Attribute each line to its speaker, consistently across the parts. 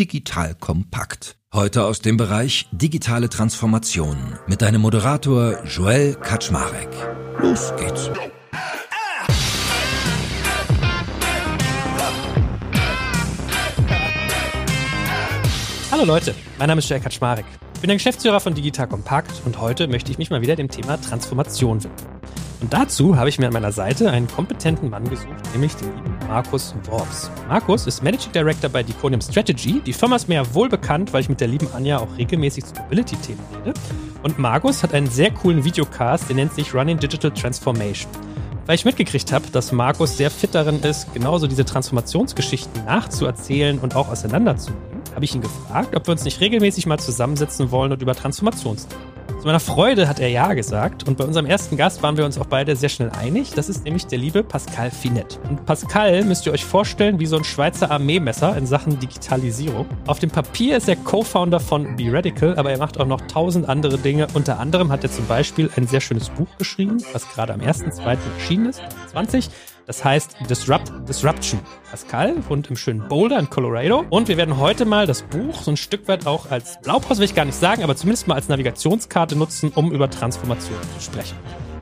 Speaker 1: Digital Kompakt. Heute aus dem Bereich digitale Transformation mit deinem Moderator Joel Kaczmarek. Los geht's.
Speaker 2: Hallo Leute, mein Name ist Joel Kaczmarek. Ich bin der Geschäftsführer von Digital Kompakt und heute möchte ich mich mal wieder dem Thema Transformation widmen. Und dazu habe ich mir an meiner Seite einen kompetenten Mann gesucht, nämlich den lieben Markus Worps. Markus ist Managing Director bei Deconium Strategy. Die Firma ist mir ja wohl bekannt, weil ich mit der lieben Anja auch regelmäßig zu Mobility-Themen rede. Und Markus hat einen sehr coolen Videocast, der nennt sich Running Digital Transformation. Weil ich mitgekriegt habe, dass Markus sehr fit darin ist, genauso diese Transformationsgeschichten nachzuerzählen und auch auseinanderzunehmen, habe ich ihn gefragt, ob wir uns nicht regelmäßig mal zusammensetzen wollen und über Transformationsthemen zu meiner Freude hat er Ja gesagt und bei unserem ersten Gast waren wir uns auch beide sehr schnell einig. Das ist nämlich der liebe Pascal Finette. Und Pascal müsst ihr euch vorstellen wie so ein Schweizer Armeemesser in Sachen Digitalisierung. Auf dem Papier ist er Co-Founder von Be Radical, aber er macht auch noch tausend andere Dinge. Unter anderem hat er zum Beispiel ein sehr schönes Buch geschrieben, was gerade am 1.2. erschienen ist, 20 das heißt Disrupt Disruption. Pascal wohnt im schönen Boulder in Colorado. Und wir werden heute mal das Buch so ein Stück weit auch als Blaupause will ich gar nicht sagen, aber zumindest mal als Navigationskarte nutzen, um über Transformation zu sprechen.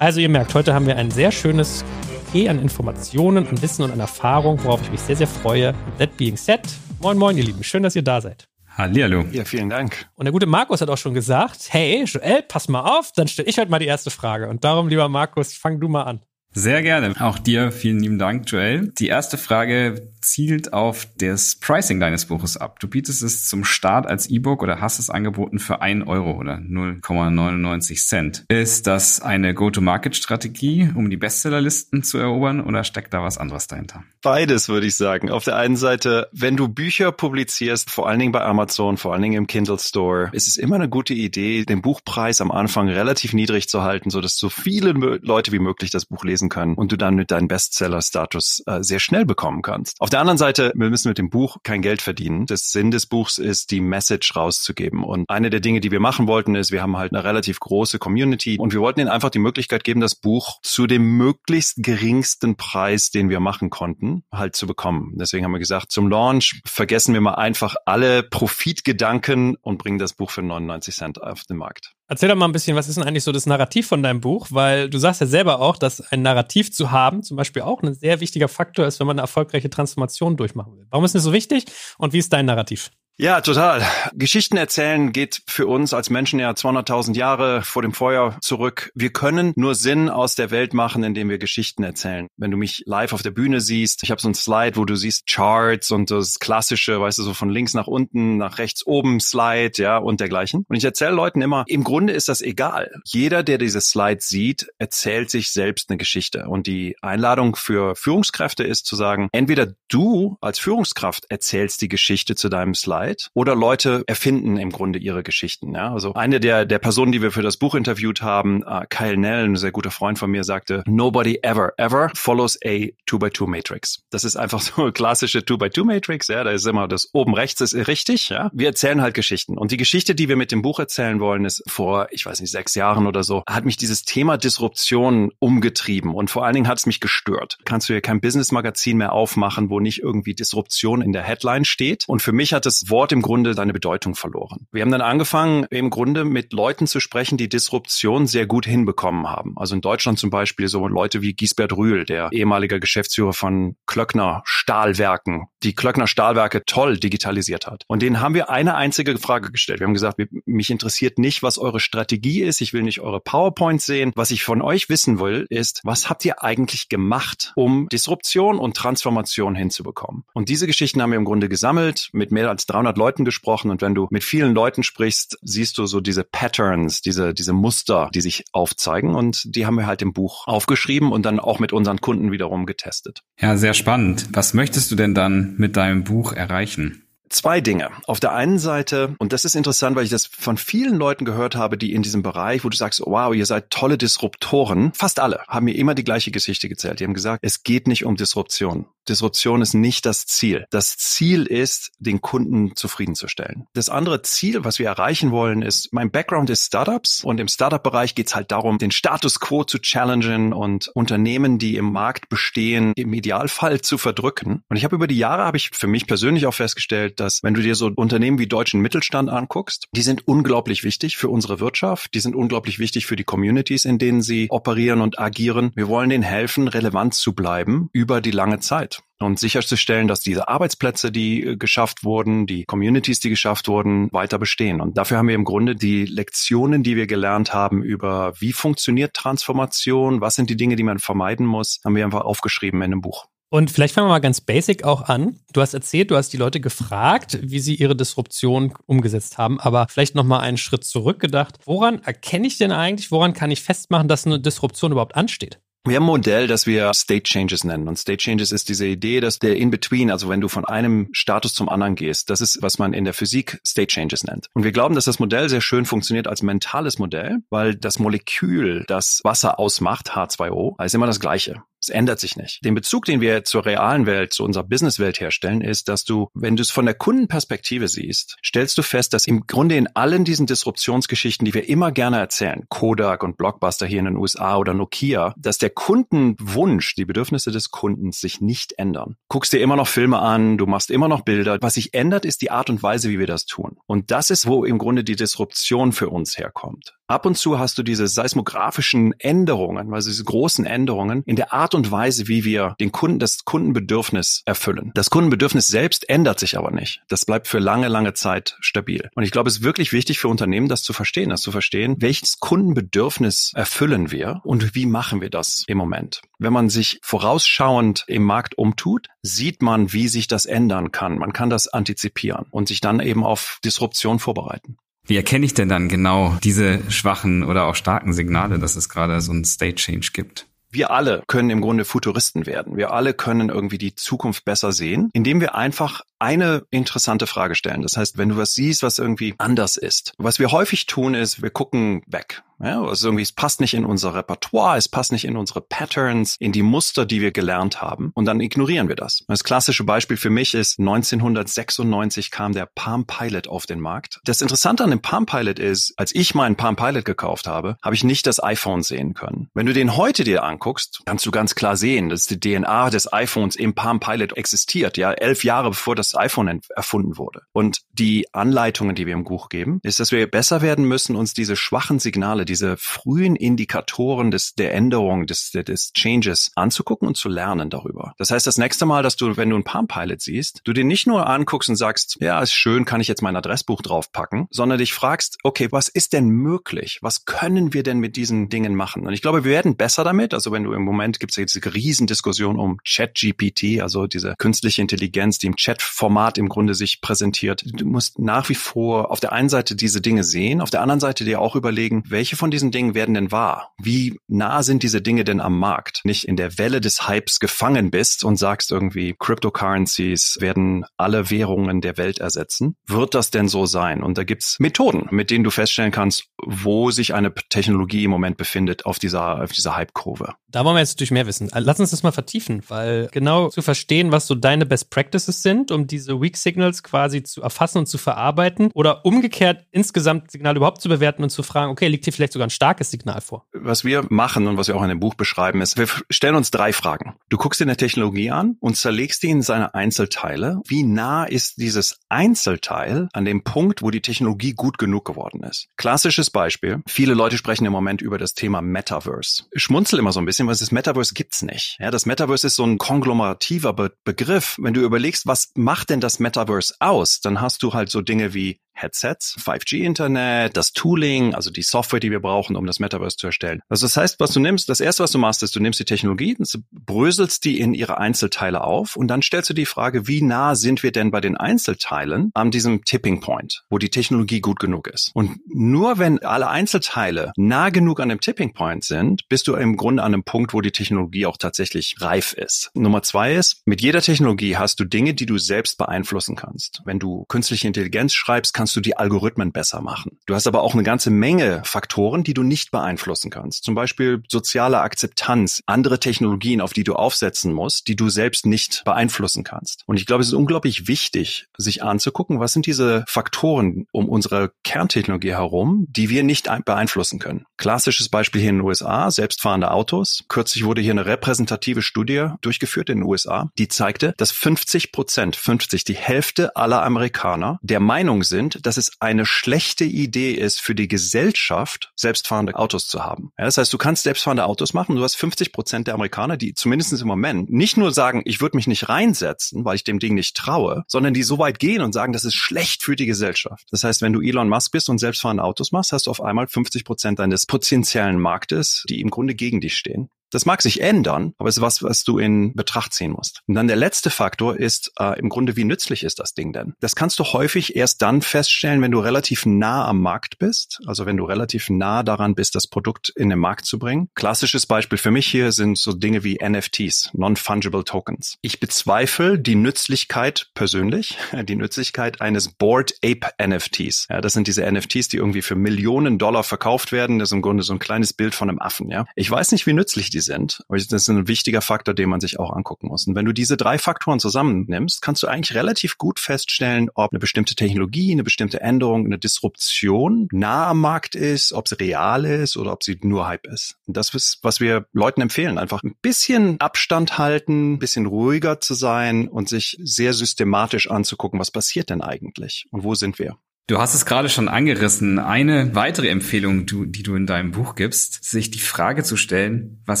Speaker 2: Also ihr merkt, heute haben wir ein sehr schönes Paket an Informationen, an Wissen und an Erfahrung, worauf ich mich sehr, sehr freue. That being said, moin moin ihr Lieben, schön, dass ihr da seid.
Speaker 3: Hallihallo.
Speaker 4: Ja, vielen Dank.
Speaker 2: Und der gute Markus hat auch schon gesagt, hey Joel, pass mal auf, dann stelle ich heute mal die erste Frage. Und darum, lieber Markus, fang du mal an.
Speaker 3: Sehr gerne. Auch dir vielen lieben Dank, Joel. Die erste Frage zielt auf das Pricing deines Buches ab. Du bietest es zum Start als E-Book oder hast es angeboten für ein Euro oder 0,99 Cent. Ist das eine Go-to-Market-Strategie, um die Bestsellerlisten zu erobern oder steckt da was anderes dahinter?
Speaker 4: Beides würde ich sagen. Auf der einen Seite, wenn du Bücher publizierst, vor allen Dingen bei Amazon, vor allen Dingen im Kindle Store, ist es immer eine gute Idee, den Buchpreis am Anfang relativ niedrig zu halten, sodass so viele Leute wie möglich das Buch lesen lesen können und du dann mit deinem Bestseller-Status äh, sehr schnell bekommen kannst. Auf der anderen Seite, wir müssen mit dem Buch kein Geld verdienen. Das Sinn des Buchs ist, die Message rauszugeben. Und eine der Dinge, die wir machen wollten, ist, wir haben halt eine relativ große Community und wir wollten ihnen einfach die Möglichkeit geben, das Buch zu dem möglichst geringsten Preis, den wir machen konnten, halt zu bekommen. Deswegen haben wir gesagt, zum Launch vergessen wir mal einfach alle Profitgedanken und bringen das Buch für 99 Cent auf den Markt.
Speaker 2: Erzähl doch mal ein bisschen, was ist denn eigentlich so das Narrativ von deinem Buch? Weil du sagst ja selber auch, dass ein Narrativ zu haben zum Beispiel auch ein sehr wichtiger Faktor ist, wenn man eine erfolgreiche Transformation durchmachen will. Warum ist das so wichtig und wie ist dein Narrativ?
Speaker 4: Ja, total. Geschichten erzählen geht für uns als Menschen ja 200.000 Jahre vor dem Feuer zurück. Wir können nur Sinn aus der Welt machen, indem wir Geschichten erzählen. Wenn du mich live auf der Bühne siehst, ich habe so ein Slide, wo du siehst Charts und das klassische, weißt du, so von links nach unten, nach rechts oben Slide, ja, und dergleichen. Und ich erzähle Leuten immer, im Grunde ist das egal. Jeder, der diese Slide sieht, erzählt sich selbst eine Geschichte. Und die Einladung für Führungskräfte ist zu sagen, entweder du als Führungskraft erzählst die Geschichte zu deinem Slide, Wahrheit oder Leute erfinden im Grunde ihre Geschichten. Ja? Also eine der, der Personen, die wir für das Buch interviewt haben, uh, Kyle Nell, ein sehr guter Freund von mir, sagte, nobody ever, ever follows a Two-by-Two Matrix. Das ist einfach so eine klassische Two-by-Two Matrix. Ja? Da ist immer das oben rechts ist richtig. Ja? Wir erzählen halt Geschichten. Und die Geschichte, die wir mit dem Buch erzählen wollen, ist vor, ich weiß nicht, sechs Jahren oder so, hat mich dieses Thema Disruption umgetrieben und vor allen Dingen hat es mich gestört. Kannst du hier kein Business-Magazin mehr aufmachen, wo nicht irgendwie Disruption in der Headline steht. Und für mich hat das Wort im Grunde seine Bedeutung verloren. Wir haben dann angefangen, im Grunde mit Leuten zu sprechen, die Disruption sehr gut hinbekommen haben. Also in Deutschland zum Beispiel so Leute wie Giesbert Rühl, der ehemalige Geschäftsführer von Klöckner Stahlwerken, die Klöckner Stahlwerke toll digitalisiert hat. Und denen haben wir eine einzige Frage gestellt. Wir haben gesagt, mich interessiert nicht, was eure Strategie ist. Ich will nicht eure PowerPoint sehen. Was ich von euch wissen will, ist, was habt ihr eigentlich gemacht, um Disruption und Transformation hinzubekommen? Und diese Geschichten haben wir im Grunde gesammelt mit mehr als 300 300 Leuten gesprochen und wenn du mit vielen Leuten sprichst, siehst du so diese Patterns, diese, diese Muster, die sich aufzeigen und die haben wir halt im Buch aufgeschrieben und dann auch mit unseren Kunden wiederum getestet.
Speaker 3: Ja, sehr spannend. Was möchtest du denn dann mit deinem Buch erreichen?
Speaker 4: Zwei Dinge. Auf der einen Seite, und das ist interessant, weil ich das von vielen Leuten gehört habe, die in diesem Bereich, wo du sagst, wow, ihr seid tolle Disruptoren, fast alle haben mir immer die gleiche Geschichte gezählt. Die haben gesagt, es geht nicht um Disruption. Disruption ist nicht das Ziel. Das Ziel ist, den Kunden zufriedenzustellen. Das andere Ziel, was wir erreichen wollen, ist, mein Background ist Startups und im Startup-Bereich geht es halt darum, den Status quo zu challengen und Unternehmen, die im Markt bestehen, im Idealfall zu verdrücken. Und ich habe über die Jahre, habe ich für mich persönlich auch festgestellt, dass wenn du dir so Unternehmen wie deutschen Mittelstand anguckst, die sind unglaublich wichtig für unsere Wirtschaft, die sind unglaublich wichtig für die Communities, in denen sie operieren und agieren. Wir wollen denen helfen, relevant zu bleiben über die lange Zeit und sicherzustellen, dass diese Arbeitsplätze, die äh, geschafft wurden, die Communities, die geschafft wurden, weiter bestehen. Und dafür haben wir im Grunde die Lektionen, die wir gelernt haben über wie funktioniert Transformation, was sind die Dinge, die man vermeiden muss, haben wir einfach aufgeschrieben in einem Buch.
Speaker 2: Und vielleicht fangen wir mal ganz basic auch an. Du hast erzählt, du hast die Leute gefragt, wie sie ihre Disruption umgesetzt haben, aber vielleicht noch mal einen Schritt zurückgedacht. Woran erkenne ich denn eigentlich, woran kann ich festmachen, dass eine Disruption überhaupt ansteht?
Speaker 4: Wir haben ein Modell, das wir State Changes nennen. Und State Changes ist diese Idee, dass der In-Between, also wenn du von einem Status zum anderen gehst, das ist, was man in der Physik State Changes nennt. Und wir glauben, dass das Modell sehr schön funktioniert als mentales Modell, weil das Molekül, das Wasser ausmacht, H2O, ist immer das gleiche. Es ändert sich nicht. Den Bezug, den wir zur realen Welt, zu unserer Businesswelt herstellen, ist, dass du, wenn du es von der Kundenperspektive siehst, stellst du fest, dass im Grunde in allen diesen Disruptionsgeschichten, die wir immer gerne erzählen, Kodak und Blockbuster hier in den USA oder Nokia, dass der Kundenwunsch, die Bedürfnisse des Kundens sich nicht ändern. Guckst dir immer noch Filme an, du machst immer noch Bilder. Was sich ändert, ist die Art und Weise, wie wir das tun. Und das ist, wo im Grunde die Disruption für uns herkommt. Ab und zu hast du diese seismografischen Änderungen, also diese großen Änderungen in der Art und Weise, wie wir den Kunden, das Kundenbedürfnis erfüllen. Das Kundenbedürfnis selbst ändert sich aber nicht. Das bleibt für lange, lange Zeit stabil. Und ich glaube, es ist wirklich wichtig für Unternehmen, das zu verstehen, das zu verstehen, welches Kundenbedürfnis erfüllen wir und wie machen wir das im Moment. Wenn man sich vorausschauend im Markt umtut, sieht man, wie sich das ändern kann. Man kann das antizipieren und sich dann eben auf Disruption vorbereiten.
Speaker 3: Wie erkenne ich denn dann genau diese schwachen oder auch starken Signale, dass es gerade so einen State Change gibt?
Speaker 4: Wir alle können im Grunde Futuristen werden. Wir alle können irgendwie die Zukunft besser sehen, indem wir einfach eine interessante Frage stellen. Das heißt, wenn du was siehst, was irgendwie anders ist. Was wir häufig tun, ist, wir gucken weg. Ja, also irgendwie, es passt nicht in unser Repertoire, es passt nicht in unsere Patterns, in die Muster, die wir gelernt haben. Und dann ignorieren wir das. Das klassische Beispiel für mich ist, 1996 kam der Palm Pilot auf den Markt. Das Interessante an dem Palm Pilot ist, als ich meinen Palm Pilot gekauft habe, habe ich nicht das iPhone sehen können. Wenn du den heute dir anguckst, kannst du ganz klar sehen, dass die DNA des iPhones im Palm Pilot existiert. Ja, elf Jahre bevor das iPhone erfunden wurde. Und die Anleitungen, die wir im Buch geben, ist, dass wir besser werden müssen, uns diese schwachen Signale, diese frühen Indikatoren des, der Änderung, des, des Changes anzugucken und zu lernen darüber. Das heißt, das nächste Mal, dass du, wenn du ein Palm Pilot siehst, du den nicht nur anguckst und sagst, ja, ist schön, kann ich jetzt mein Adressbuch draufpacken, sondern dich fragst, okay, was ist denn möglich? Was können wir denn mit diesen Dingen machen? Und ich glaube, wir werden besser damit. Also wenn du im Moment gibt es ja diese Riesendiskussion um ChatGPT, also diese künstliche Intelligenz, die im Chat-Format im Grunde sich präsentiert. Du musst nach wie vor auf der einen Seite diese Dinge sehen, auf der anderen Seite dir auch überlegen, welche von diesen Dingen werden denn wahr? Wie nah sind diese Dinge denn am Markt? Nicht in der Welle des Hypes gefangen bist und sagst irgendwie, Cryptocurrencies werden alle Währungen der Welt ersetzen. Wird das denn so sein? Und da gibt's Methoden, mit denen du feststellen kannst, wo sich eine Technologie im Moment befindet auf dieser, auf dieser Hype-Kurve.
Speaker 2: Da wollen wir jetzt natürlich mehr wissen. Lass uns das mal vertiefen, weil genau zu verstehen, was so deine Best Practices sind, um diese Weak Signals quasi zu erfassen und zu verarbeiten oder umgekehrt insgesamt Signale überhaupt zu bewerten und zu fragen, okay, liegt hier vielleicht vielleicht sogar ein starkes Signal vor.
Speaker 4: Was wir machen und was wir auch in dem Buch beschreiben, ist, wir stellen uns drei Fragen. Du guckst dir eine Technologie an und zerlegst die in seine Einzelteile. Wie nah ist dieses Einzelteil an dem Punkt, wo die Technologie gut genug geworden ist? Klassisches Beispiel. Viele Leute sprechen im Moment über das Thema Metaverse. Ich schmunzel immer so ein bisschen, weil das Metaverse gibt's nicht. Ja, das Metaverse ist so ein konglomerativer Be Begriff. Wenn du überlegst, was macht denn das Metaverse aus, dann hast du halt so Dinge wie Headsets, 5G-Internet, das Tooling, also die Software, die wir brauchen, um das Metaverse zu erstellen. Also das heißt, was du nimmst, das erste, was du machst, ist, du nimmst die Technologie, bröselst die in ihre Einzelteile auf und dann stellst du die Frage, wie nah sind wir denn bei den Einzelteilen an diesem Tipping Point, wo die Technologie gut genug ist. Und nur wenn alle Einzelteile nah genug an dem Tipping Point sind, bist du im Grunde an einem Punkt, wo die Technologie auch tatsächlich reif ist. Nummer zwei ist, mit jeder Technologie hast du Dinge, die du selbst beeinflussen kannst. Wenn du künstliche Intelligenz schreibst, kannst du die Algorithmen besser machen. Du hast aber auch eine ganze Menge Faktoren, die du nicht beeinflussen kannst. Zum Beispiel soziale Akzeptanz, andere Technologien, auf die du aufsetzen musst, die du selbst nicht beeinflussen kannst. Und ich glaube, es ist unglaublich wichtig, sich anzugucken, was sind diese Faktoren um unsere Kerntechnologie herum, die wir nicht beeinflussen können. Klassisches Beispiel hier in den USA, selbstfahrende Autos. Kürzlich wurde hier eine repräsentative Studie durchgeführt in den USA, die zeigte, dass 50 Prozent, 50, die Hälfte aller Amerikaner der Meinung sind, dass es eine schlechte Idee ist für die Gesellschaft, selbstfahrende Autos zu haben. Ja, das heißt, du kannst selbstfahrende Autos machen. Du hast 50 Prozent der Amerikaner, die zumindest im Moment nicht nur sagen, ich würde mich nicht reinsetzen, weil ich dem Ding nicht traue, sondern die so weit gehen und sagen, das ist schlecht für die Gesellschaft. Das heißt, wenn du Elon Musk bist und selbstfahrende Autos machst, hast du auf einmal 50 Prozent deines potenziellen Marktes, die im Grunde gegen dich stehen. Das mag sich ändern, aber es ist was, was du in Betracht ziehen musst. Und dann der letzte Faktor ist äh, im Grunde, wie nützlich ist das Ding denn? Das kannst du häufig erst dann feststellen, wenn du relativ nah am Markt bist, also wenn du relativ nah daran bist, das Produkt in den Markt zu bringen. Klassisches Beispiel für mich hier sind so Dinge wie NFTs, Non-Fungible Tokens. Ich bezweifle die Nützlichkeit persönlich, die Nützlichkeit eines Board Ape NFTs. Ja, das sind diese NFTs, die irgendwie für Millionen Dollar verkauft werden. Das ist im Grunde so ein kleines Bild von einem Affen. Ja, ich weiß nicht, wie nützlich die sind. Aber das ist ein wichtiger Faktor, den man sich auch angucken muss. Und wenn du diese drei Faktoren zusammennimmst, kannst du eigentlich relativ gut feststellen, ob eine bestimmte Technologie, eine bestimmte Änderung, eine Disruption nah am Markt ist, ob sie real ist oder ob sie nur Hype ist. Und das ist, was wir Leuten empfehlen. Einfach ein bisschen Abstand halten, ein bisschen ruhiger zu sein und sich sehr systematisch anzugucken, was passiert denn eigentlich und wo sind wir.
Speaker 3: Du hast es gerade schon angerissen. Eine weitere Empfehlung, die du in deinem Buch gibst, sich die Frage zu stellen, was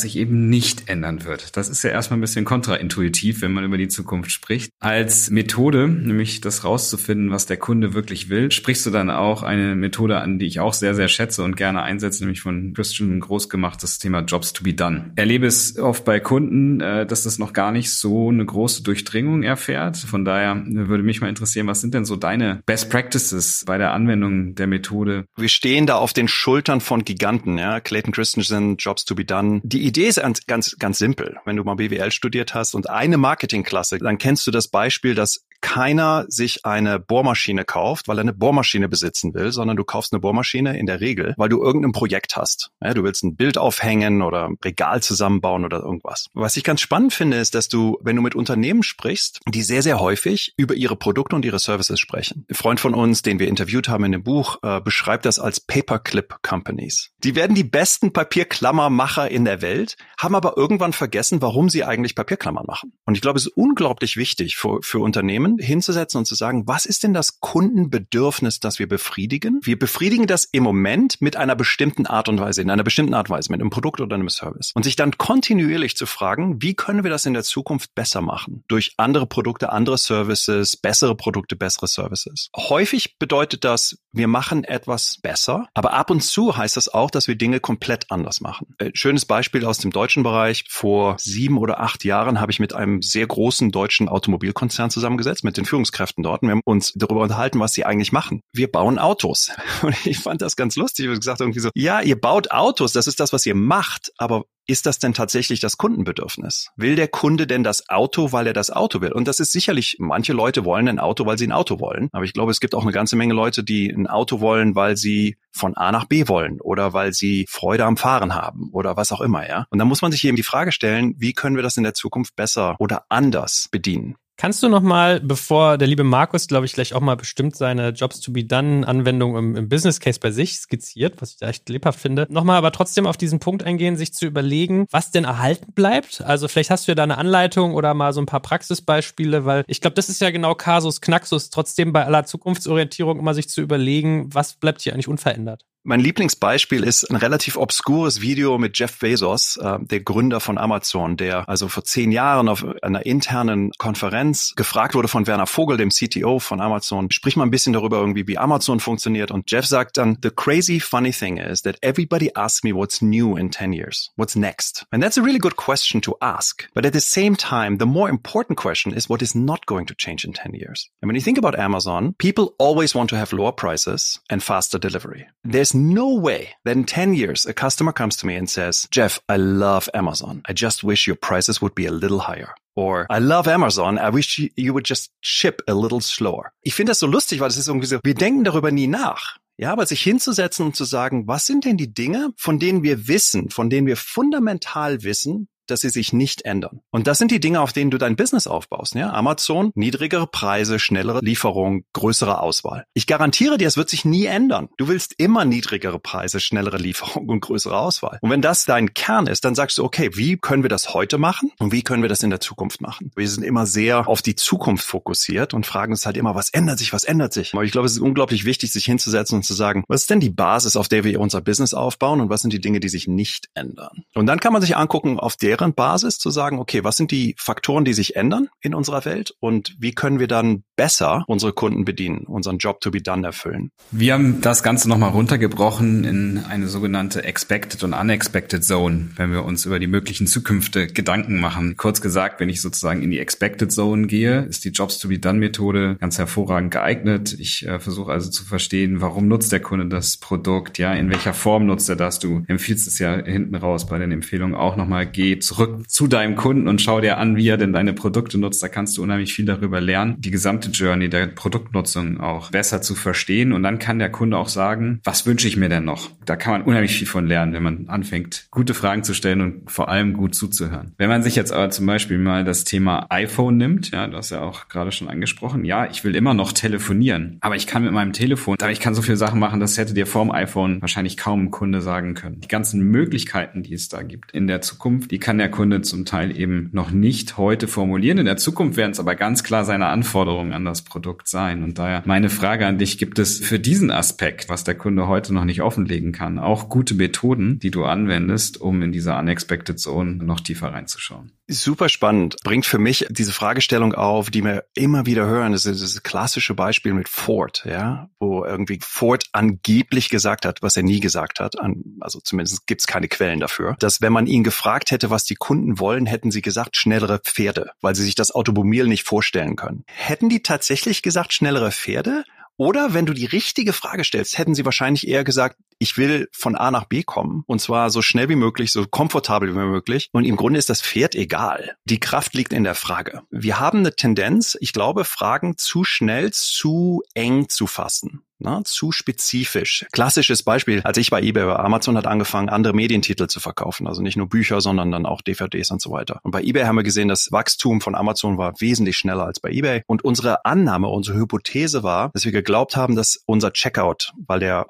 Speaker 3: sich eben nicht ändern wird. Das ist ja erstmal ein bisschen kontraintuitiv, wenn man über die Zukunft spricht. Als Methode, nämlich das rauszufinden, was der Kunde wirklich will, sprichst du dann auch eine Methode an, die ich auch sehr, sehr schätze und gerne einsetze, nämlich von Christian groß gemacht, das Thema Jobs to be done. Erlebe es oft bei Kunden, äh, dass das noch gar nicht so eine große Durchdringung erfährt. Von daher würde mich mal interessieren, was sind denn so deine Best Practices bei der Anwendung der Methode.
Speaker 4: Wir stehen da auf den Schultern von Giganten, ja. Clayton Christensen, Jobs to be done. Die Idee ist ganz, ganz, ganz simpel. Wenn du mal BWL studiert hast und eine Marketingklasse, dann kennst du das Beispiel, dass keiner sich eine Bohrmaschine kauft, weil er eine Bohrmaschine besitzen will, sondern du kaufst eine Bohrmaschine in der Regel, weil du irgendein Projekt hast. Ja, du willst ein Bild aufhängen oder ein Regal zusammenbauen oder irgendwas. Was ich ganz spannend finde, ist, dass du, wenn du mit Unternehmen sprichst, die sehr, sehr häufig über ihre Produkte und ihre Services sprechen. Ein Freund von uns, den wir interviewt haben in dem Buch, äh, beschreibt das als Paperclip Companies. Die werden die besten Papierklammermacher in der Welt, haben aber irgendwann vergessen, warum sie eigentlich Papierklammern machen. Und ich glaube, es ist unglaublich wichtig für, für Unternehmen, hinzusetzen und zu sagen, was ist denn das Kundenbedürfnis, das wir befriedigen? Wir befriedigen das im Moment mit einer bestimmten Art und Weise, in einer bestimmten Art und Weise, mit einem Produkt oder einem Service. Und sich dann kontinuierlich zu fragen, wie können wir das in der Zukunft besser machen? Durch andere Produkte, andere Services, bessere Produkte, bessere Services. Häufig bedeutet das, wir machen etwas besser, aber ab und zu heißt das auch, dass wir Dinge komplett anders machen. Äh, schönes Beispiel aus dem deutschen Bereich. Vor sieben oder acht Jahren habe ich mit einem sehr großen deutschen Automobilkonzern zusammengesetzt, mit den Führungskräften dort. Und wir haben uns darüber unterhalten, was sie eigentlich machen. Wir bauen Autos. Und ich fand das ganz lustig. Ich habe gesagt irgendwie so, ja, ihr baut Autos, das ist das, was ihr macht, aber ist das denn tatsächlich das Kundenbedürfnis? Will der Kunde denn das Auto, weil er das Auto will? Und das ist sicherlich, manche Leute wollen ein Auto, weil sie ein Auto wollen. Aber ich glaube, es gibt auch eine ganze Menge Leute, die ein Auto wollen, weil sie von A nach B wollen oder weil sie Freude am Fahren haben oder was auch immer, ja. Und da muss man sich eben die Frage stellen, wie können wir das in der Zukunft besser oder anders bedienen?
Speaker 2: Kannst du noch mal, bevor der liebe Markus, glaube ich, gleich auch mal bestimmt seine Jobs to be done Anwendung im, im, Business Case bei sich skizziert, was ich da echt lebhaft finde, noch mal aber trotzdem auf diesen Punkt eingehen, sich zu überlegen, was denn erhalten bleibt. Also vielleicht hast du ja da eine Anleitung oder mal so ein paar Praxisbeispiele, weil ich glaube, das ist ja genau Kasus Knaxus, trotzdem bei aller Zukunftsorientierung immer sich zu überlegen, was bleibt hier eigentlich unverändert.
Speaker 4: Mein Lieblingsbeispiel ist ein relativ obskures Video mit Jeff Bezos, äh, der Gründer von Amazon, der also vor zehn Jahren auf einer internen Konferenz gefragt wurde von Werner Vogel, dem CTO von Amazon, sprich mal ein bisschen darüber irgendwie, wie Amazon funktioniert. Und Jeff sagt dann, the crazy funny thing is that everybody asks me what's new in 10 years. What's next? And that's a really good question to ask. But at the same time, the more important question is what is not going to change in 10 years. And when you think about Amazon, people always want to have lower prices and faster delivery. There's no way that in 10 years a customer comes to me and says, Jeff, I love Amazon. I just wish your prices would be a little higher. Or I love Amazon. I wish you would just ship a little slower. Ich finde das so lustig, weil es ist irgendwie so, wir denken darüber nie nach. Ja, aber sich hinzusetzen und zu sagen, was sind denn die Dinge, von denen wir wissen, von denen wir fundamental wissen, dass sie sich nicht ändern. Und das sind die Dinge, auf denen du dein Business aufbaust. Ja? Amazon, niedrigere Preise, schnellere Lieferung, größere Auswahl. Ich garantiere dir, es wird sich nie ändern. Du willst immer niedrigere Preise, schnellere Lieferung und größere Auswahl. Und wenn das dein Kern ist, dann sagst du, okay, wie können wir das heute machen und wie können wir das in der Zukunft machen? Wir sind immer sehr auf die Zukunft fokussiert und fragen uns halt immer, was ändert sich, was ändert sich? Aber ich glaube, es ist unglaublich wichtig, sich hinzusetzen und zu sagen, was ist denn die Basis, auf der wir unser Business aufbauen und was sind die Dinge, die sich nicht ändern? Und dann kann man sich angucken, auf der deren Basis zu sagen, okay, was sind die Faktoren, die sich ändern in unserer Welt und wie können wir dann besser unsere Kunden bedienen, unseren Job to be done erfüllen.
Speaker 3: Wir haben das Ganze nochmal runtergebrochen in eine sogenannte Expected und Unexpected Zone, wenn wir uns über die möglichen Zukünfte Gedanken machen. Kurz gesagt, wenn ich sozusagen in die Expected Zone gehe, ist die Jobs to be done Methode ganz hervorragend geeignet. Ich äh, versuche also zu verstehen, warum nutzt der Kunde das Produkt, ja, in welcher Form nutzt er das. Du empfiehlst es ja hinten raus bei den Empfehlungen auch nochmal, geh zurück zu deinem Kunden und schau dir an, wie er denn deine Produkte nutzt. Da kannst du unheimlich viel darüber lernen, die gesamte Journey der Produktnutzung auch besser zu verstehen. Und dann kann der Kunde auch sagen, was wünsche ich mir denn noch? Da kann man unheimlich viel von lernen, wenn man anfängt, gute Fragen zu stellen und vor allem gut zuzuhören. Wenn man sich jetzt aber zum Beispiel mal das Thema iPhone nimmt, ja, du hast ja auch gerade schon angesprochen, ja, ich will immer noch telefonieren, aber ich kann mit meinem Telefon, ich kann so viele Sachen machen, das hätte dir vorm iPhone wahrscheinlich kaum ein Kunde sagen können. Die ganzen Möglichkeiten, die es da gibt in der Zukunft, die kann der Kunde zum Teil eben noch nicht heute formulieren. In der Zukunft werden es aber ganz klar seine Anforderungen an das Produkt sein. Und daher meine Frage an dich, gibt es für diesen Aspekt, was der Kunde heute noch nicht offenlegen kann, auch gute Methoden, die du anwendest, um in diese Unexpected Zone noch tiefer reinzuschauen?
Speaker 4: Super spannend. Bringt für mich diese Fragestellung auf, die wir immer wieder hören. Das ist das klassische Beispiel mit Ford, ja, wo irgendwie Ford angeblich gesagt hat, was er nie gesagt hat. Also zumindest gibt es keine Quellen dafür, dass wenn man ihn gefragt hätte, was die Kunden wollen, hätten sie gesagt schnellere Pferde, weil sie sich das Automobil nicht vorstellen können. Hätten die tatsächlich gesagt schnellere Pferde? Oder wenn du die richtige Frage stellst, hätten sie wahrscheinlich eher gesagt, ich will von A nach B kommen und zwar so schnell wie möglich, so komfortabel wie möglich. Und im Grunde ist das Pferd egal. Die Kraft liegt in der Frage. Wir haben eine Tendenz, ich glaube, Fragen zu schnell, zu eng zu fassen na, ne, zu spezifisch. Klassisches Beispiel, als ich bei eBay war, Amazon hat angefangen, andere Medientitel zu verkaufen, also nicht nur Bücher, sondern dann auch DVDs und so weiter. Und bei eBay haben wir gesehen, das Wachstum von Amazon war wesentlich schneller als bei eBay. Und unsere Annahme, unsere Hypothese war, dass wir geglaubt haben, dass unser Checkout, weil der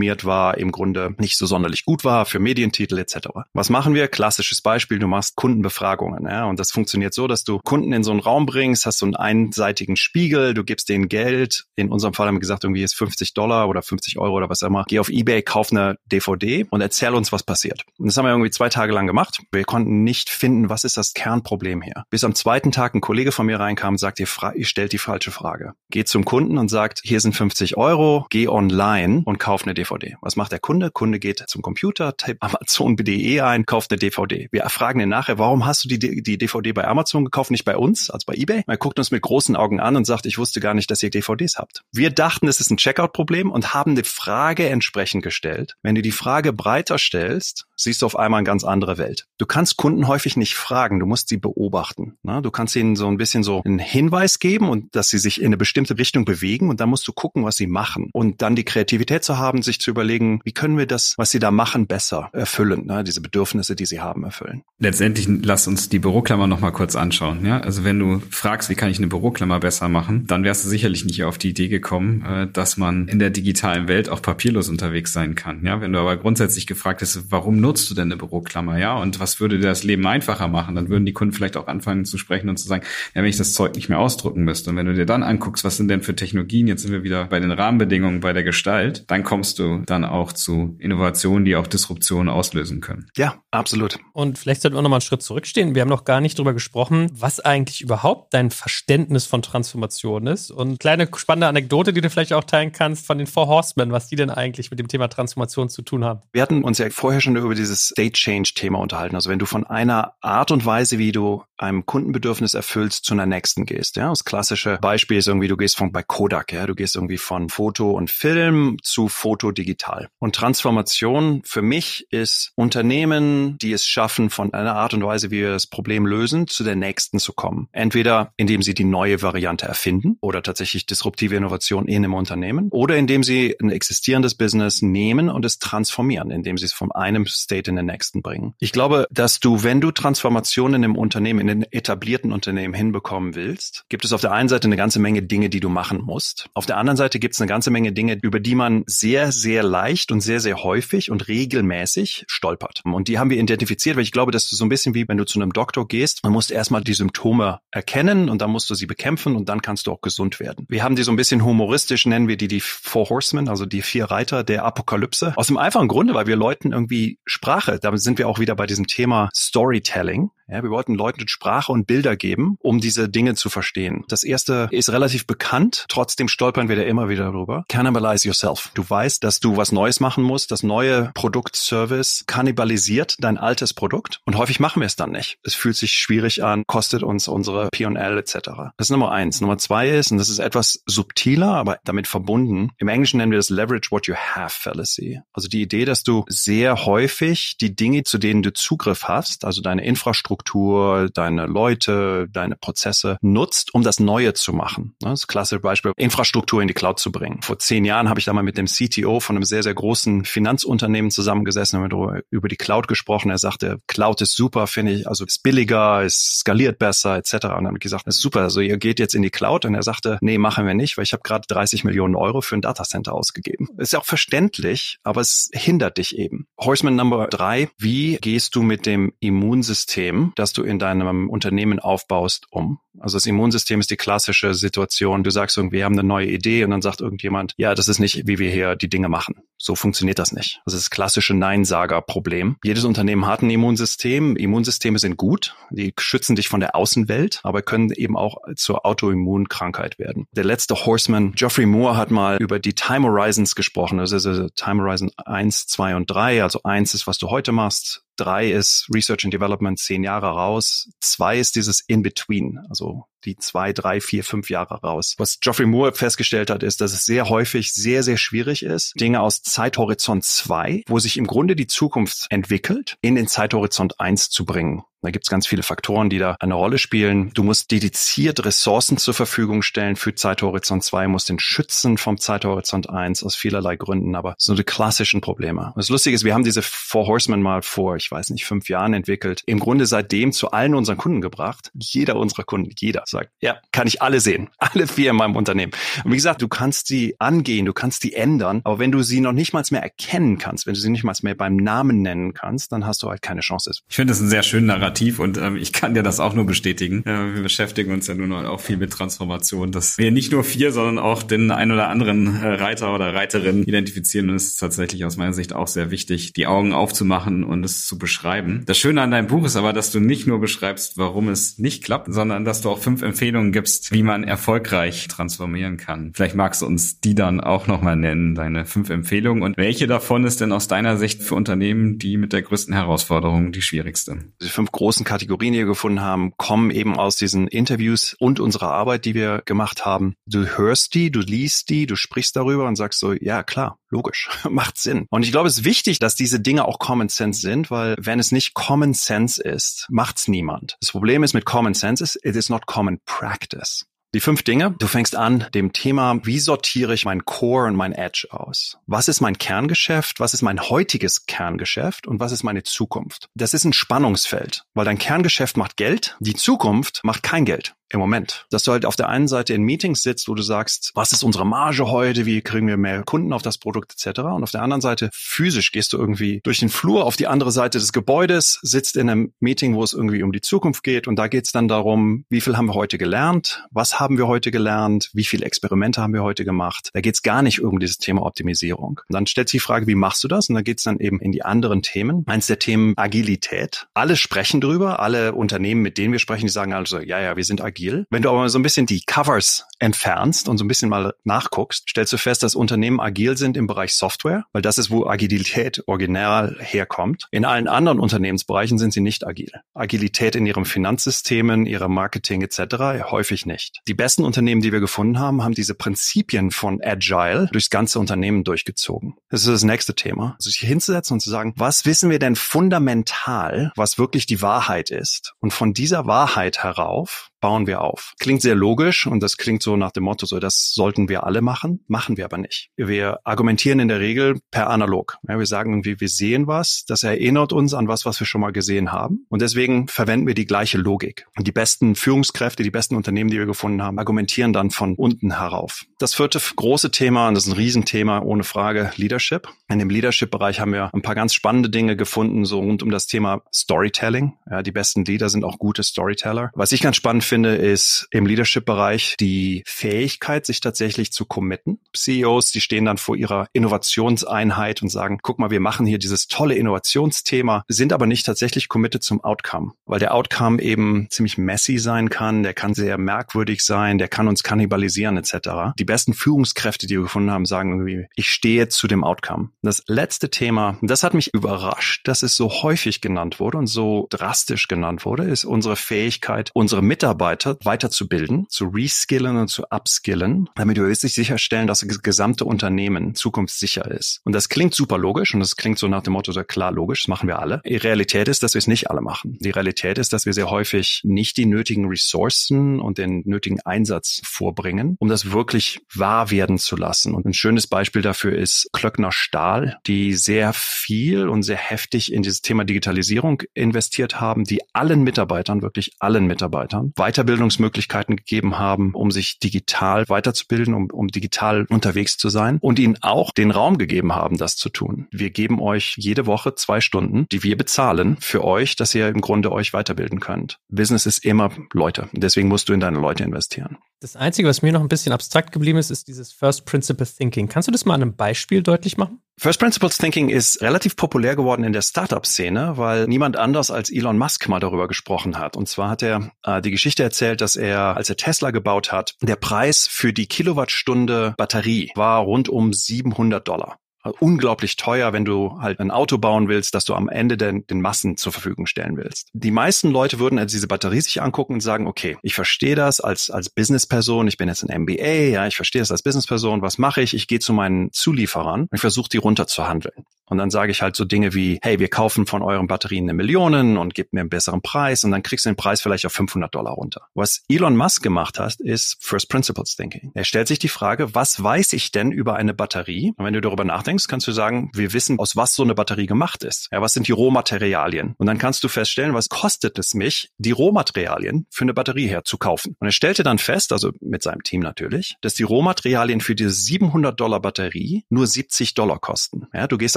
Speaker 4: auktionsoptimiert war, im Grunde nicht so sonderlich gut war für Medientitel etc. Was machen wir? Klassisches Beispiel, du machst Kundenbefragungen. Ja, und das funktioniert so, dass du Kunden in so einen Raum bringst, hast so einen einseitigen Spiegel, du gibst denen Geld. In unserem Fall haben wir gesagt, sagt irgendwie ist 50 Dollar oder 50 Euro oder was auch immer, geh auf Ebay, kauf eine DVD und erzähl uns, was passiert. Und das haben wir irgendwie zwei Tage lang gemacht. Wir konnten nicht finden, was ist das Kernproblem hier. Bis am zweiten Tag ein Kollege von mir reinkam und sagt, ihr, ihr stellt die falsche Frage. Geht zum Kunden und sagt, hier sind 50 Euro, geh online und kauf eine DVD. Was macht der Kunde? Kunde geht zum Computer, tippt Amazon.de ein, kauft eine DVD. Wir fragen ihn nachher, warum hast du die, die DVD bei Amazon gekauft, nicht bei uns, also bei eBay? Er guckt uns mit großen Augen an und sagt, ich wusste gar nicht, dass ihr DVDs habt. Wir dachten, es ist ein Checkout-Problem und haben die Frage entsprechend gestellt. Wenn du die Frage breiter stellst, siehst du auf einmal eine ganz andere Welt. Du kannst Kunden häufig nicht fragen, du musst sie beobachten. Ne? Du kannst ihnen so ein bisschen so einen Hinweis geben und dass sie sich in eine bestimmte Richtung bewegen und dann musst du gucken, was sie machen und dann die Kreativität zu haben, zu überlegen, wie können wir das, was sie da machen, besser erfüllen, ne? diese Bedürfnisse, die sie haben, erfüllen.
Speaker 3: Letztendlich lass uns die Büroklammer noch mal kurz anschauen. Ja, also wenn du fragst, wie kann ich eine Büroklammer besser machen, dann wärst du sicherlich nicht auf die Idee gekommen, äh, dass man in der digitalen Welt auch papierlos unterwegs sein kann. Ja, wenn du aber grundsätzlich gefragt hast, warum nutzt du denn eine Büroklammer? Ja, und was würde dir das Leben einfacher machen? Dann würden die Kunden vielleicht auch anfangen zu sprechen und zu sagen, ja, wenn ich das Zeug nicht mehr ausdrucken müsste. Und wenn du dir dann anguckst, was sind denn für Technologien? Jetzt sind wir wieder bei den Rahmenbedingungen, bei der Gestalt. Dann kommst du dann auch zu Innovationen, die auch Disruptionen auslösen können.
Speaker 4: Ja, absolut.
Speaker 2: Und vielleicht sollten wir noch mal einen Schritt zurückstehen. Wir haben noch gar nicht darüber gesprochen, was eigentlich überhaupt dein Verständnis von Transformation ist. Und kleine spannende Anekdote, die du vielleicht vielleicht auch teilen kannst von den Four Horsemen, was die denn eigentlich mit dem Thema Transformation zu tun haben.
Speaker 4: Wir hatten uns ja vorher schon über dieses State Change Thema unterhalten. Also wenn du von einer Art und Weise, wie du einem Kundenbedürfnis erfüllst, zu einer nächsten gehst. Ja, das klassische Beispiel ist irgendwie, du gehst von bei Kodak, ja, du gehst irgendwie von Foto und Film zu Foto digital. Und Transformation für mich ist Unternehmen, die es schaffen, von einer Art und Weise, wie wir das Problem lösen, zu der nächsten zu kommen. Entweder indem sie die neue Variante erfinden oder tatsächlich disruptive Innovation in einem Unternehmen oder indem sie ein existierendes Business nehmen und es transformieren, indem sie es von einem State in den nächsten bringen. Ich glaube, dass du, wenn du Transformationen im Unternehmen, in den etablierten Unternehmen hinbekommen willst, gibt es auf der einen Seite eine ganze Menge Dinge, die du machen musst. Auf der anderen Seite gibt es eine ganze Menge Dinge, über die man sehr, sehr leicht und sehr, sehr häufig und regelmäßig stolpert. Und die haben wir identifiziert, weil ich glaube, dass du so ein bisschen wie wenn du zu einem Doktor gehst, man muss erstmal die Symptome erkennen und dann musst du sie bekämpfen und dann kannst du auch gesund werden. Wir haben die so ein bisschen humoristisch, nennen wir die die Four Horsemen, also die vier Reiter der Apokalypse. Aus dem einfachen Grunde, weil wir Leuten irgendwie Sprache, damit sind wir auch wieder bei diesem Thema Storytelling. Ja, wir wollten Leuten Sprache und Bilder geben, um diese Dinge zu verstehen. Das erste ist relativ bekannt, trotzdem stolpern wir da immer wieder drüber. Cannibalize yourself. Du weißt, dass du was Neues machen musst. Das neue Produkt, Service kannibalisiert dein altes Produkt und häufig machen wir es dann nicht. Es fühlt sich schwierig an, kostet uns unsere P&L etc. Das ist Nummer eins. Nummer zwei ist, und das ist etwas subtiler, aber damit verbunden, im Englischen nennen wir das Leverage what you have fallacy. Also die Idee, dass du sehr häufig die Dinge, zu denen du Zugriff hast, also deine Infrastruktur, deine Leute, deine Prozesse nutzt, um das Neue zu machen. Das klassische Beispiel, Infrastruktur in die Cloud zu bringen. Vor zehn Jahren habe ich da mal mit dem CTO von einem sehr, sehr großen Finanzunternehmen zusammengesessen und über die Cloud gesprochen. Er sagte, Cloud ist super, finde ich, also ist billiger, ist skaliert besser, etc. Und dann habe ich gesagt, das ist super, also ihr geht jetzt in die Cloud. Und er sagte, nee, machen wir nicht, weil ich habe gerade 30 Millionen Euro für ein Datacenter ausgegeben. Ist ja auch verständlich, aber es hindert dich eben. Horseman Number drei, wie gehst du mit dem Immunsystem das du in deinem Unternehmen aufbaust, um? Also das Immunsystem ist die klassische Situation. Du sagst irgendwie, wir haben eine neue Idee und dann sagt irgendjemand, ja, das ist nicht, wie wir hier die Dinge machen. So funktioniert das nicht. Das ist das klassische Neinsager-Problem. Jedes Unternehmen hat ein Immunsystem. Immunsysteme sind gut. Die schützen dich von der Außenwelt, aber können eben auch zur Autoimmunkrankheit werden. Der letzte Horseman, Geoffrey Moore, hat mal über die Time Horizons gesprochen. Das ist also Time Horizon 1, 2 und 3. Also 1 ist, was du heute machst. Drei ist Research and Development zehn Jahre raus. Zwei ist dieses In-Between, also die zwei, drei, vier, fünf Jahre raus. Was Geoffrey Moore festgestellt hat, ist, dass es sehr häufig sehr, sehr schwierig ist, Dinge aus Zeithorizont zwei, wo sich im Grunde die Zukunft entwickelt, in den Zeithorizont eins zu bringen. Da gibt's ganz viele Faktoren, die da eine Rolle spielen. Du musst dediziert Ressourcen zur Verfügung stellen für Zeithorizont 2, musst den schützen vom Zeithorizont 1 aus vielerlei Gründen, aber so die klassischen Probleme. Das Lustige ist, wir haben diese Four Horsemen mal vor, ich weiß nicht, fünf Jahren entwickelt. Im Grunde seitdem zu allen unseren Kunden gebracht. Jeder unserer Kunden, jeder sagt, ja, kann ich alle sehen. Alle vier in meinem Unternehmen. Und wie gesagt, du kannst sie angehen, du kannst die ändern, aber wenn du sie noch nicht mal mehr erkennen kannst, wenn du sie nicht mal mehr beim Namen nennen kannst, dann hast du halt keine Chance.
Speaker 3: Ich finde das ein sehr schöner Narrativ und ähm, ich kann dir das auch nur bestätigen. Äh, wir beschäftigen uns ja nun auch viel mit Transformation, dass wir nicht nur vier, sondern auch den ein oder anderen äh, Reiter oder Reiterin identifizieren und es ist tatsächlich aus meiner Sicht auch sehr wichtig, die Augen aufzumachen und es zu beschreiben. Das Schöne an deinem Buch ist aber, dass du nicht nur beschreibst, warum es nicht klappt, sondern dass du auch fünf Empfehlungen gibst, wie man erfolgreich transformieren kann. Vielleicht magst du uns die dann auch nochmal nennen, deine fünf Empfehlungen und welche davon ist denn aus deiner Sicht für Unternehmen die mit der größten Herausforderung die schwierigste?
Speaker 4: Die fünf großen Kategorien, die wir gefunden haben, kommen eben aus diesen Interviews und unserer Arbeit, die wir gemacht haben. Du hörst die, du liest die, du sprichst darüber und sagst so, ja klar, logisch, macht Sinn. Und ich glaube, es ist wichtig, dass diese Dinge auch Common Sense sind, weil wenn es nicht Common Sense ist, macht's niemand. Das Problem ist mit Common Sense ist, it is not common practice. Die fünf Dinge. Du fängst an dem Thema, wie sortiere ich mein Core und mein Edge aus? Was ist mein Kerngeschäft? Was ist mein heutiges Kerngeschäft? Und was ist meine Zukunft? Das ist ein Spannungsfeld, weil dein Kerngeschäft macht Geld, die Zukunft macht kein Geld im Moment. Dass du halt auf der einen Seite in Meetings sitzt, wo du sagst, was ist unsere Marge heute, wie kriegen wir mehr Kunden auf das Produkt etc. Und auf der anderen Seite physisch gehst du irgendwie durch den Flur auf die andere Seite des Gebäudes, sitzt in einem Meeting, wo es irgendwie um die Zukunft geht und da geht es dann darum, wie viel haben wir heute gelernt, was haben wir heute gelernt, wie viele Experimente haben wir heute gemacht. Da geht es gar nicht um dieses Thema Optimisierung. Und dann stellt sich die Frage, wie machst du das? Und da geht es dann eben in die anderen Themen. Eins der Themen Agilität. Alle sprechen drüber, alle Unternehmen, mit denen wir sprechen, die sagen also, ja, ja, wir sind agil agil. Wenn du aber so ein bisschen die Covers entfernst und so ein bisschen mal nachguckst, stellst du fest, dass Unternehmen agil sind im Bereich Software, weil das ist, wo Agilität original herkommt. In allen anderen Unternehmensbereichen sind sie nicht agil. Agilität in ihren Finanzsystemen, ihrem Marketing etc. häufig nicht. Die besten Unternehmen, die wir gefunden haben, haben diese Prinzipien von Agile durchs ganze Unternehmen durchgezogen. Das ist das nächste Thema. Also sich hinzusetzen und zu sagen, was wissen wir denn fundamental, was wirklich die Wahrheit ist? Und von dieser Wahrheit herauf bauen wir auf. Klingt sehr logisch und das klingt so nach dem Motto, so das sollten wir alle machen, machen wir aber nicht. Wir argumentieren in der Regel per analog. Ja, wir sagen irgendwie, wir sehen was, das erinnert uns an was, was wir schon mal gesehen haben und deswegen verwenden wir die gleiche Logik. Und die besten Führungskräfte, die besten Unternehmen, die wir gefunden haben, argumentieren dann von unten herauf. Das vierte große Thema, und das ist ein Riesenthema ohne Frage, Leadership. In dem Leadership-Bereich haben wir ein paar ganz spannende Dinge gefunden, so rund um das Thema Storytelling. Ja, die besten Leader sind auch gute Storyteller. Was ich ganz spannend finde, ist im Leadership-Bereich die Fähigkeit, sich tatsächlich zu committen. CEOs, die stehen dann vor ihrer Innovationseinheit und sagen, guck mal, wir machen hier dieses tolle Innovationsthema, sind aber nicht tatsächlich committed zum Outcome, weil der Outcome eben ziemlich messy sein kann, der kann sehr merkwürdig sein, der kann uns kannibalisieren etc. Die besten Führungskräfte, die wir gefunden haben, sagen irgendwie, ich stehe zu dem Outcome. Das letzte Thema, das hat mich überrascht, dass es so häufig genannt wurde und so drastisch genannt wurde, ist unsere Fähigkeit, unsere Mitarbeiter Mitarbeiter weiterzubilden, zu reskillen und zu upskillen, damit wir wirklich sicherstellen, dass das gesamte Unternehmen zukunftssicher ist. Und das klingt super logisch und das klingt so nach dem Motto, klar logisch, das machen wir alle. Die Realität ist, dass wir es nicht alle machen. Die Realität ist, dass wir sehr häufig nicht die nötigen Ressourcen und den nötigen Einsatz vorbringen, um das wirklich wahr werden zu lassen. Und ein schönes Beispiel dafür ist Klöckner Stahl, die sehr viel und sehr heftig in dieses Thema Digitalisierung investiert haben, die allen Mitarbeitern, wirklich allen Mitarbeitern, Weiterbildungsmöglichkeiten gegeben haben, um sich digital weiterzubilden, um, um digital unterwegs zu sein und ihnen auch den Raum gegeben haben, das zu tun. Wir geben euch jede Woche zwei Stunden, die wir bezahlen für euch, dass ihr im Grunde euch weiterbilden könnt. Business ist immer Leute. Deswegen musst du in deine Leute investieren.
Speaker 2: Das Einzige, was mir noch ein bisschen abstrakt geblieben ist, ist dieses First Principle Thinking. Kannst du das mal an einem Beispiel deutlich machen?
Speaker 4: First Principles Thinking ist relativ populär geworden in der Startup-Szene, weil niemand anders als Elon Musk mal darüber gesprochen hat. Und zwar hat er äh, die Geschichte erzählt, dass er, als er Tesla gebaut hat, der Preis für die Kilowattstunde Batterie war rund um 700 Dollar unglaublich teuer, wenn du halt ein Auto bauen willst, das du am Ende den, den Massen zur Verfügung stellen willst. Die meisten Leute würden also diese Batterie sich angucken und sagen, okay, ich verstehe das als, als Businessperson, ich bin jetzt ein MBA, ja, ich verstehe das als Businessperson, was mache ich? Ich gehe zu meinen Zulieferern und versuche die runterzuhandeln. Und dann sage ich halt so Dinge wie, hey, wir kaufen von euren Batterien eine Million und gib mir einen besseren Preis und dann kriegst du den Preis vielleicht auf 500 Dollar runter. Was Elon Musk gemacht hat, ist First Principles Thinking. Er stellt sich die Frage, was weiß ich denn über eine Batterie? Und wenn du darüber nachdenkst, kannst du sagen, wir wissen, aus was so eine Batterie gemacht ist. Ja, was sind die Rohmaterialien? Und dann kannst du feststellen, was kostet es mich, die Rohmaterialien für eine Batterie herzukaufen? Und er stellte dann fest, also mit seinem Team natürlich, dass die Rohmaterialien für diese 700 Dollar Batterie nur 70 Dollar kosten. Ja, du gehst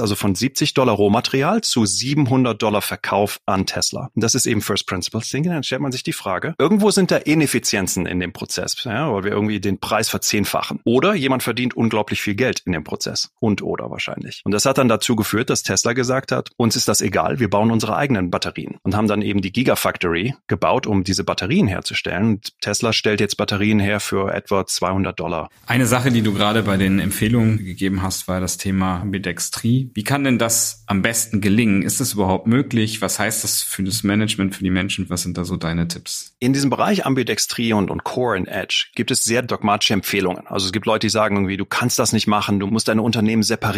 Speaker 4: also von 70 Dollar Rohmaterial zu 700 Dollar Verkauf an Tesla. Und das ist eben First Principles Thinking. Dann stellt man sich die Frage, irgendwo sind da Ineffizienzen in dem Prozess, ja, weil wir irgendwie den Preis verzehnfachen. Oder jemand verdient unglaublich viel Geld in dem Prozess. Und oder wahrscheinlich. Und das hat dann dazu geführt, dass Tesla gesagt hat, uns ist das egal, wir bauen unsere eigenen Batterien. Und haben dann eben die Gigafactory gebaut, um diese Batterien herzustellen. Und Tesla stellt jetzt Batterien her für etwa 200 Dollar.
Speaker 3: Eine Sache, die du gerade bei den Empfehlungen gegeben hast, war das Thema Ambidextrie. Wie kann denn das am besten gelingen? Ist das überhaupt möglich? Was heißt das für das Management, für die Menschen? Was sind da so deine Tipps?
Speaker 4: In diesem Bereich Ambidextrie und, und Core and Edge gibt es sehr dogmatische Empfehlungen. Also es gibt Leute, die sagen irgendwie, du kannst das nicht machen, du musst deine Unternehmen separieren.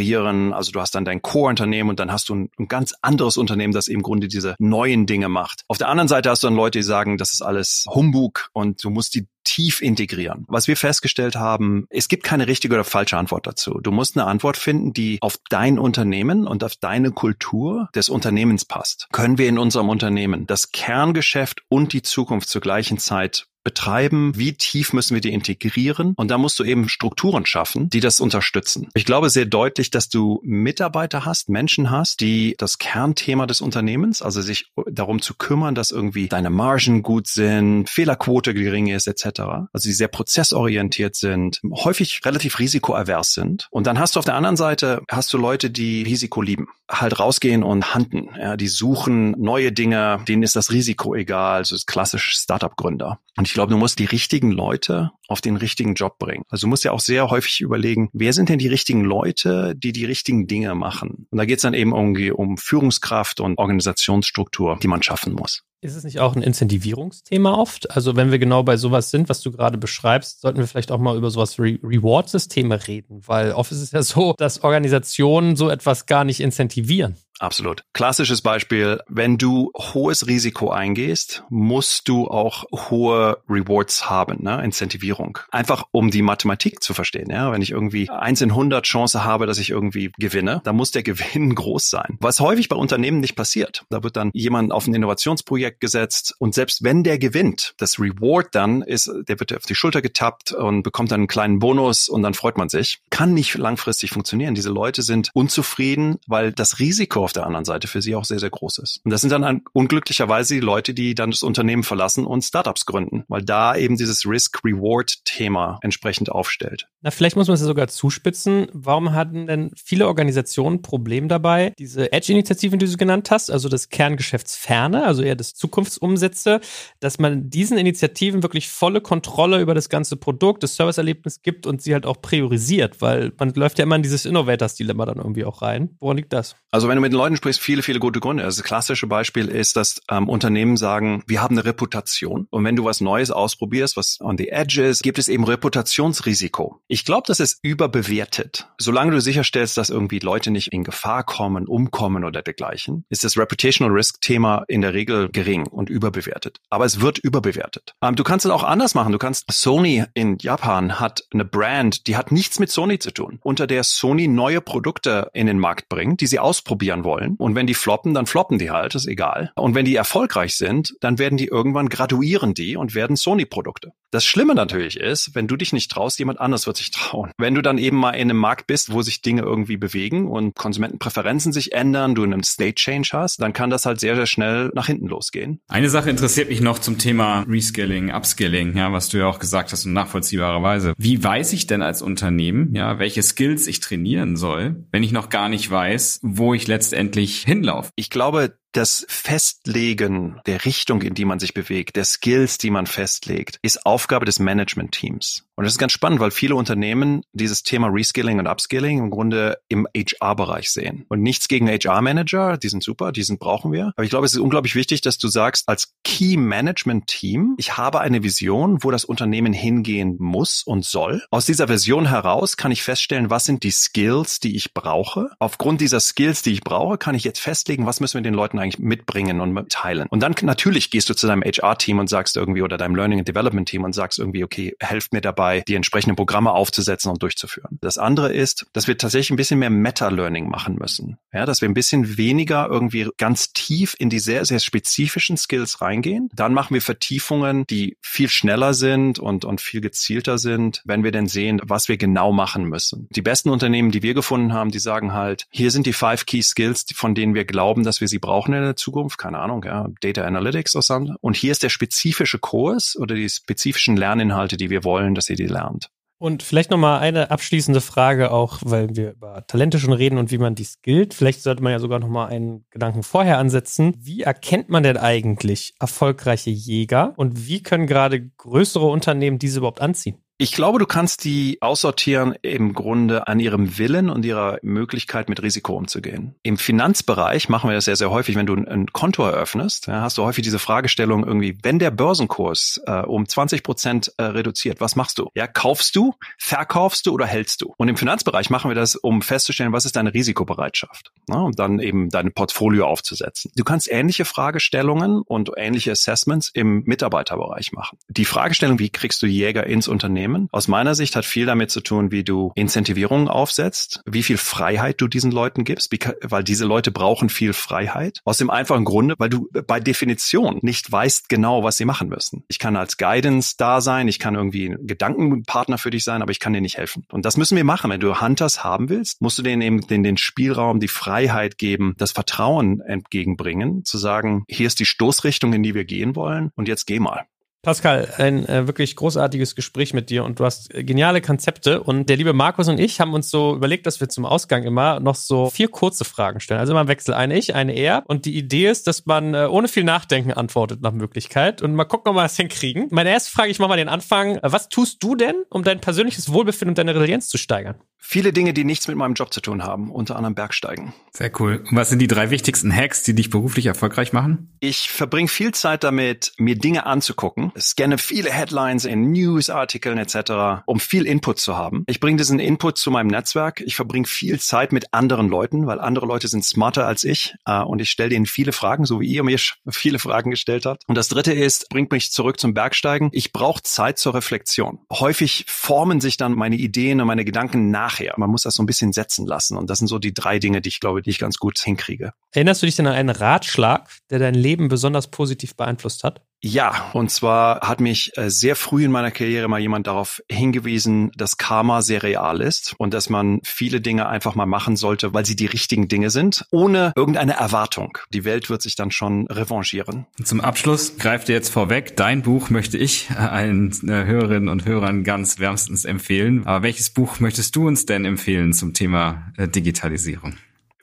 Speaker 4: Also du hast dann dein Core-Unternehmen und dann hast du ein, ein ganz anderes Unternehmen, das im Grunde diese neuen Dinge macht. Auf der anderen Seite hast du dann Leute, die sagen, das ist alles Humbug und du musst die tief integrieren. Was wir festgestellt haben, es gibt keine richtige oder falsche Antwort dazu. Du musst eine Antwort finden, die auf dein Unternehmen und auf deine Kultur des Unternehmens passt. Können wir in unserem Unternehmen das Kerngeschäft und die Zukunft zur gleichen Zeit betreiben, wie tief müssen wir die integrieren und da musst du eben Strukturen schaffen, die das unterstützen. Ich glaube sehr deutlich, dass du Mitarbeiter hast, Menschen hast, die das Kernthema des Unternehmens, also sich darum zu kümmern, dass irgendwie deine Margen gut sind, Fehlerquote gering ist etc. Also die sehr prozessorientiert sind, häufig relativ risikoavers sind und dann hast du auf der anderen Seite hast du Leute, die Risiko lieben. Halt rausgehen und handeln. Ja, die suchen neue Dinge, denen ist das Risiko egal, also das klassische Startup-Gründer. Und ich glaube, du musst die richtigen Leute auf den richtigen Job bringen. Also du musst ja auch sehr häufig überlegen, wer sind denn die richtigen Leute, die die richtigen Dinge machen? Und da geht es dann eben irgendwie um Führungskraft und Organisationsstruktur, die man schaffen muss.
Speaker 2: Ist es nicht auch ein Incentivierungsthema oft? Also wenn wir genau bei sowas sind, was du gerade beschreibst, sollten wir vielleicht auch mal über sowas Re Reward-Systeme reden, weil oft ist es ja so, dass Organisationen so etwas gar nicht incentivieren.
Speaker 4: Absolut. Klassisches Beispiel, wenn du hohes Risiko eingehst, musst du auch hohe Rewards haben, ne? Incentivierung. Einfach um die Mathematik zu verstehen. Ja? Wenn ich irgendwie eins in 100 Chance habe, dass ich irgendwie gewinne, dann muss der Gewinn groß sein. Was häufig bei Unternehmen nicht passiert. Da wird dann jemand auf ein Innovationsprojekt gesetzt und selbst wenn der gewinnt, das Reward dann ist, der wird auf die Schulter getappt und bekommt dann einen kleinen Bonus und dann freut man sich. Kann nicht langfristig funktionieren. Diese Leute sind unzufrieden, weil das Risiko auf der anderen Seite für sie auch sehr, sehr groß ist. Und das sind dann unglücklicherweise die Leute, die dann das Unternehmen verlassen und Startups gründen, weil da eben dieses Risk-Reward-Thema entsprechend aufstellt.
Speaker 2: Na, vielleicht muss man es ja sogar zuspitzen. Warum hatten denn viele Organisationen Problem dabei, diese Edge-Initiativen, die du genannt hast, also das Kerngeschäftsferne, also eher das Zukunftsumsätze, dass man diesen Initiativen wirklich volle Kontrolle über das ganze Produkt, das Serviceerlebnis gibt und sie halt auch priorisiert, weil man läuft ja immer in dieses Innovators-Dilemma dann irgendwie auch rein. Woran liegt das?
Speaker 4: Also wenn du mit Leuten sprichst, viele, viele gute Gründe. Also das klassische Beispiel ist, dass ähm, Unternehmen sagen, wir haben eine Reputation. Und wenn du was Neues ausprobierst, was on the edge ist, gibt es eben Reputationsrisiko. Ich glaube, das ist überbewertet. Solange du sicherstellst, dass irgendwie Leute nicht in Gefahr kommen, umkommen oder dergleichen, ist das Reputational Risk Thema in der Regel gering und überbewertet. Aber es wird überbewertet. Ähm, du kannst es auch anders machen. Du kannst Sony in Japan hat eine Brand, die hat nichts mit Sony zu tun, unter der Sony neue Produkte in den Markt bringt, die sie aus ausprobieren wollen. Und wenn die floppen, dann floppen die halt, ist egal. Und wenn die erfolgreich sind, dann werden die irgendwann graduieren die und werden Sony-Produkte. Das Schlimme natürlich ist, wenn du dich nicht traust, jemand anders wird sich trauen. Wenn du dann eben mal in einem Markt bist, wo sich Dinge irgendwie bewegen und Konsumentenpräferenzen sich ändern, du einen State Change hast, dann kann das halt sehr, sehr schnell nach hinten losgehen.
Speaker 3: Eine Sache interessiert mich noch zum Thema Reskilling, Upskilling, ja, was du ja auch gesagt hast und nachvollziehbarerweise. Wie weiß ich denn als Unternehmen, ja, welche Skills ich trainieren soll, wenn ich noch gar nicht weiß, wo ich letztendlich hinlaufe?
Speaker 4: Ich glaube, das Festlegen der Richtung, in die man sich bewegt, der Skills, die man festlegt, ist Aufgabe des Management-Teams. Und das ist ganz spannend, weil viele Unternehmen dieses Thema Reskilling und Upskilling im Grunde im HR-Bereich sehen. Und nichts gegen HR-Manager, die sind super, die sind brauchen wir. Aber ich glaube, es ist unglaublich wichtig, dass du sagst, als Key-Management-Team, ich habe eine Vision, wo das Unternehmen hingehen muss und soll. Aus dieser Vision heraus kann ich feststellen, was sind die Skills, die ich brauche. Aufgrund dieser Skills, die ich brauche, kann ich jetzt festlegen, was müssen wir den Leuten eigentlich mitbringen und teilen. Und dann natürlich gehst du zu deinem HR-Team und sagst irgendwie oder deinem Learning and Development Team und sagst irgendwie, okay, helft mir dabei, die entsprechenden Programme aufzusetzen und durchzuführen. Das andere ist, dass wir tatsächlich ein bisschen mehr Meta-Learning machen müssen. Ja, dass wir ein bisschen weniger irgendwie ganz tief in die sehr, sehr spezifischen Skills reingehen. Dann machen wir Vertiefungen, die viel schneller sind und, und viel gezielter sind, wenn wir denn sehen, was wir genau machen müssen. Die besten Unternehmen, die wir gefunden haben, die sagen halt, hier sind die five Key Skills, von denen wir glauben, dass wir sie brauchen in der Zukunft, keine Ahnung, ja, Data Analytics oder so. Und hier ist der spezifische Kurs oder die spezifischen Lerninhalte, die wir wollen, dass ihr die lernt.
Speaker 2: Und vielleicht nochmal eine abschließende Frage auch, weil wir über Talente schon reden und wie man dies gilt. Vielleicht sollte man ja sogar nochmal einen Gedanken vorher ansetzen. Wie erkennt man denn eigentlich erfolgreiche Jäger und wie können gerade größere Unternehmen diese überhaupt anziehen?
Speaker 4: Ich glaube, du kannst die aussortieren im Grunde an ihrem Willen und ihrer Möglichkeit, mit Risiko umzugehen. Im Finanzbereich machen wir das sehr, sehr häufig. Wenn du ein Konto eröffnest, hast du häufig diese Fragestellung irgendwie, wenn der Börsenkurs äh, um 20 Prozent äh, reduziert, was machst du? Ja, kaufst du, verkaufst du oder hältst du? Und im Finanzbereich machen wir das, um festzustellen, was ist deine Risikobereitschaft? Ja, und dann eben dein Portfolio aufzusetzen. Du kannst ähnliche Fragestellungen und ähnliche Assessments im Mitarbeiterbereich machen. Die Fragestellung, wie kriegst du Jäger ins Unternehmen? Unternehmen. Aus meiner Sicht hat viel damit zu tun, wie du Incentivierungen aufsetzt, wie viel Freiheit du diesen Leuten gibst, weil diese Leute brauchen viel Freiheit. Aus dem einfachen Grunde, weil du bei Definition nicht weißt genau, was sie machen müssen. Ich kann als Guidance da sein, ich kann irgendwie ein Gedankenpartner für dich sein, aber ich kann dir nicht helfen. Und das müssen wir machen. Wenn du Hunters haben willst, musst du denen eben den, den Spielraum, die Freiheit geben, das Vertrauen entgegenbringen, zu sagen, hier ist die Stoßrichtung, in die wir gehen wollen und jetzt geh mal.
Speaker 2: Pascal, ein äh, wirklich großartiges Gespräch mit dir und du hast äh, geniale Konzepte. Und der liebe Markus und ich haben uns so überlegt, dass wir zum Ausgang immer noch so vier kurze Fragen stellen. Also immer im Wechsel. Eine ich, eine er. Und die Idee ist, dass man äh, ohne viel Nachdenken antwortet nach Möglichkeit. Und mal gucken, ob wir das hinkriegen. Meine erste Frage, ich mache mal den Anfang. Was tust du denn, um dein persönliches Wohlbefinden und deine Resilienz zu steigern?
Speaker 4: Viele Dinge, die nichts mit meinem Job zu tun haben, unter anderem Bergsteigen.
Speaker 3: Sehr cool. Und was sind die drei wichtigsten Hacks, die dich beruflich erfolgreich machen?
Speaker 4: Ich verbringe viel Zeit damit, mir Dinge anzugucken. Scanne viele Headlines in Newsartikeln etc., um viel Input zu haben. Ich bringe diesen Input zu meinem Netzwerk. Ich verbringe viel Zeit mit anderen Leuten, weil andere Leute sind smarter als ich äh, und ich stelle denen viele Fragen, so wie ihr mir viele Fragen gestellt habt. Und das dritte ist, bringt mich zurück zum Bergsteigen. Ich brauche Zeit zur Reflexion. Häufig formen sich dann meine Ideen und meine Gedanken nach nachher. Man muss das so ein bisschen setzen lassen. Und das sind so die drei Dinge, die ich glaube, die ich ganz gut hinkriege.
Speaker 2: Erinnerst du dich denn an einen Ratschlag, der dein Leben besonders positiv beeinflusst hat?
Speaker 4: Ja, und zwar hat mich äh, sehr früh in meiner Karriere mal jemand darauf hingewiesen, dass Karma sehr real ist und dass man viele Dinge einfach mal machen sollte, weil sie die richtigen Dinge sind, ohne irgendeine Erwartung. Die Welt wird sich dann schon revanchieren.
Speaker 3: Zum Abschluss greift dir jetzt vorweg. Dein Buch möchte ich allen äh, Hörerinnen und Hörern ganz wärmstens empfehlen. Aber welches Buch möchtest du uns denn empfehlen zum Thema äh, Digitalisierung?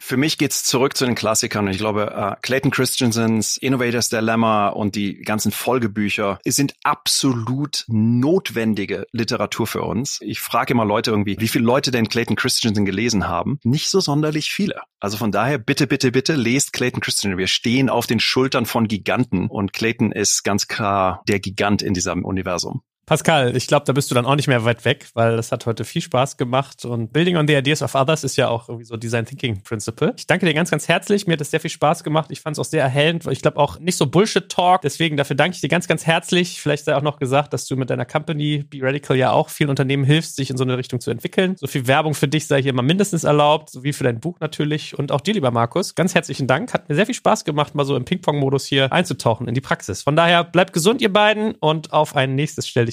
Speaker 4: Für mich geht's zurück zu den Klassikern. Ich glaube, uh, Clayton Christensens Innovators Dilemma und die ganzen Folgebücher sind absolut notwendige Literatur für uns. Ich frage immer Leute irgendwie, wie viele Leute denn Clayton Christensen gelesen haben? Nicht so sonderlich viele. Also von daher bitte, bitte, bitte lest Clayton Christensen. Wir stehen auf den Schultern von Giganten und Clayton ist ganz klar der Gigant in diesem Universum.
Speaker 2: Pascal, ich glaube, da bist du dann auch nicht mehr weit weg, weil das hat heute viel Spaß gemacht und Building on the Ideas of Others ist ja auch irgendwie so Design Thinking Principle. Ich danke dir ganz, ganz herzlich. Mir hat es sehr viel Spaß gemacht. Ich fand es auch sehr erhellend. Ich glaube auch nicht so Bullshit-Talk. Deswegen dafür danke ich dir ganz, ganz herzlich. Vielleicht sei auch noch gesagt, dass du mit deiner Company Be Radical ja auch vielen Unternehmen hilfst, sich in so eine Richtung zu entwickeln. So viel Werbung für dich sei hier mal mindestens erlaubt, sowie für dein Buch natürlich. Und auch dir, lieber Markus, ganz herzlichen Dank. Hat mir sehr viel Spaß gemacht, mal so im Ping-Pong-Modus hier einzutauchen in die Praxis. Von daher bleibt gesund, ihr beiden, und auf ein nächstes stell dich